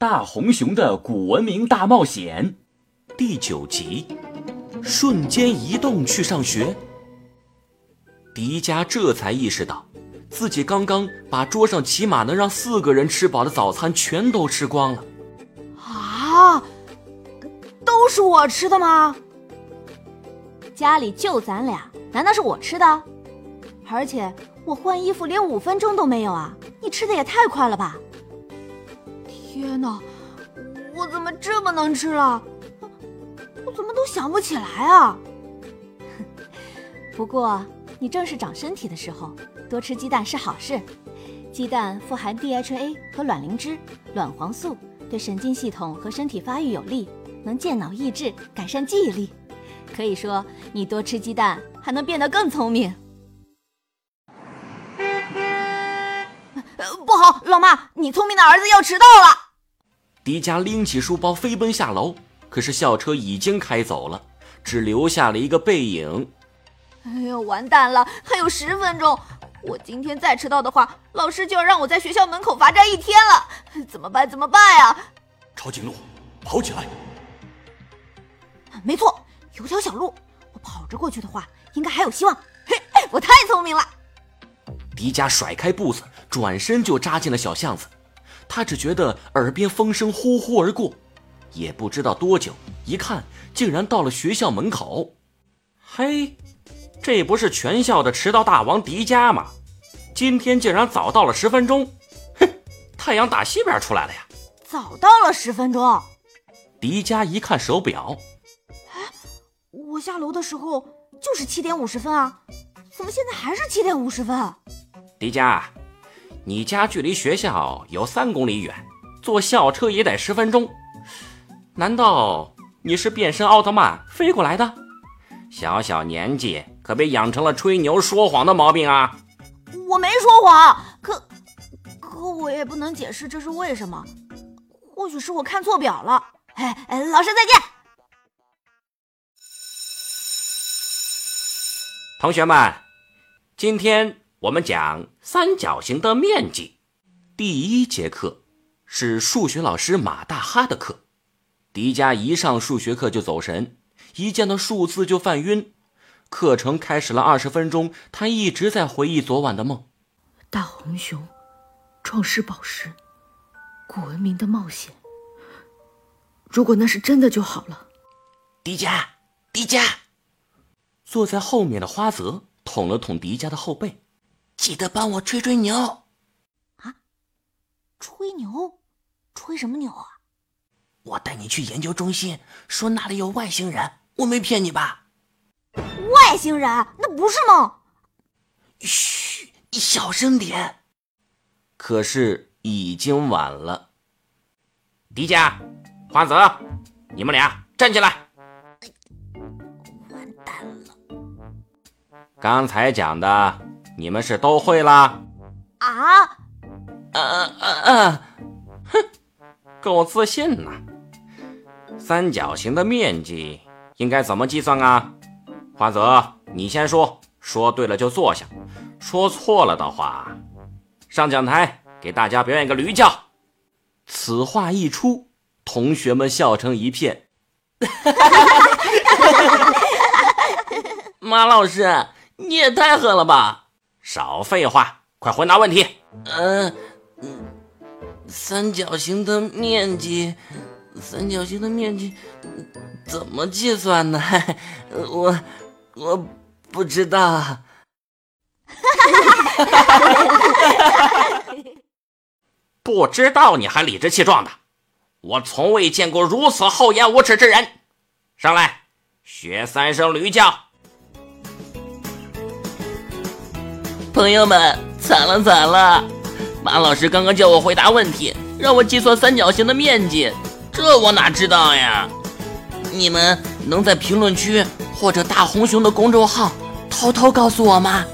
大红熊的古文明大冒险第九集：瞬间移动去上学。迪迦这才意识到，自己刚刚把桌上起码能让四个人吃饱的早餐全都吃光了。啊，都是我吃的吗？家里就咱俩，难道是我吃的？而且我换衣服连五分钟都没有啊！你吃的也太快了吧！天哪，我怎么这么能吃了？我怎么都想不起来啊！不过你正是长身体的时候，多吃鸡蛋是好事。鸡蛋富含 DHA 和卵磷脂、卵黄素，对神经系统和身体发育有利，能健脑益智，改善记忆力。可以说，你多吃鸡蛋还能变得更聪明。不好，老妈，你聪明的儿子要迟到了。迪迦拎起书包飞奔下楼，可是校车已经开走了，只留下了一个背影。哎呦，完蛋了，还有十分钟，我今天再迟到的话，老师就要让我在学校门口罚站一天了。怎么办？怎么办呀？抄近路，跑起来！没错，有条小路，我跑着过去的话，应该还有希望。嘿，我太聪明了！迪迦甩开步子，转身就扎进了小巷子。他只觉得耳边风声呼呼而过，也不知道多久，一看竟然到了学校门口。嘿，这不是全校的迟到大王迪迦吗？今天竟然早到了十分钟！哼，太阳打西边出来了呀！早到了十分钟。迪迦一看手表，哎，我下楼的时候就是七点五十分啊，怎么现在还是七点五十分？迪迦。你家距离学校有三公里远，坐校车也得十分钟。难道你是变身奥特曼飞过来的？小小年纪可别养成了吹牛说谎的毛病啊！我没说谎，可可我也不能解释这是为什么。或许是我看错表了。哎哎，老师再见。同学们，今天。我们讲三角形的面积。第一节课是数学老师马大哈的课。迪迦一上数学课就走神，一见到数字就犯晕。课程开始了二十分钟，他一直在回忆昨晚的梦。大红熊，创世宝石，古文明的冒险。如果那是真的就好了。迪迦，迪迦，坐在后面的花泽捅了捅迪迦的后背。记得帮我吹吹牛，啊！吹牛？吹什么牛啊？我带你去研究中心，说那里有外星人，我没骗你吧？外星人？那不是梦。嘘，你小声点。可是已经晚了。迪迦、花泽，你们俩站起来。完蛋了。刚才讲的。你们是都会啦？啊？啊啊啊！哼，够自信呐！三角形的面积应该怎么计算啊？花泽，你先说，说对了就坐下，说错了的话，上讲台给大家表演个驴叫。此话一出，同学们笑成一片。马老师，你也太狠了吧！少废话，快回答问题。嗯嗯，三角形的面积，三角形的面积怎么计算呢？我我不知道。不知道你还理直气壮的，我从未见过如此厚颜无耻之人。上来，学三声驴叫。朋友们，惨了惨了！马老师刚刚叫我回答问题，让我计算三角形的面积，这我哪知道呀？你们能在评论区或者大红熊的公众号偷偷告诉我吗？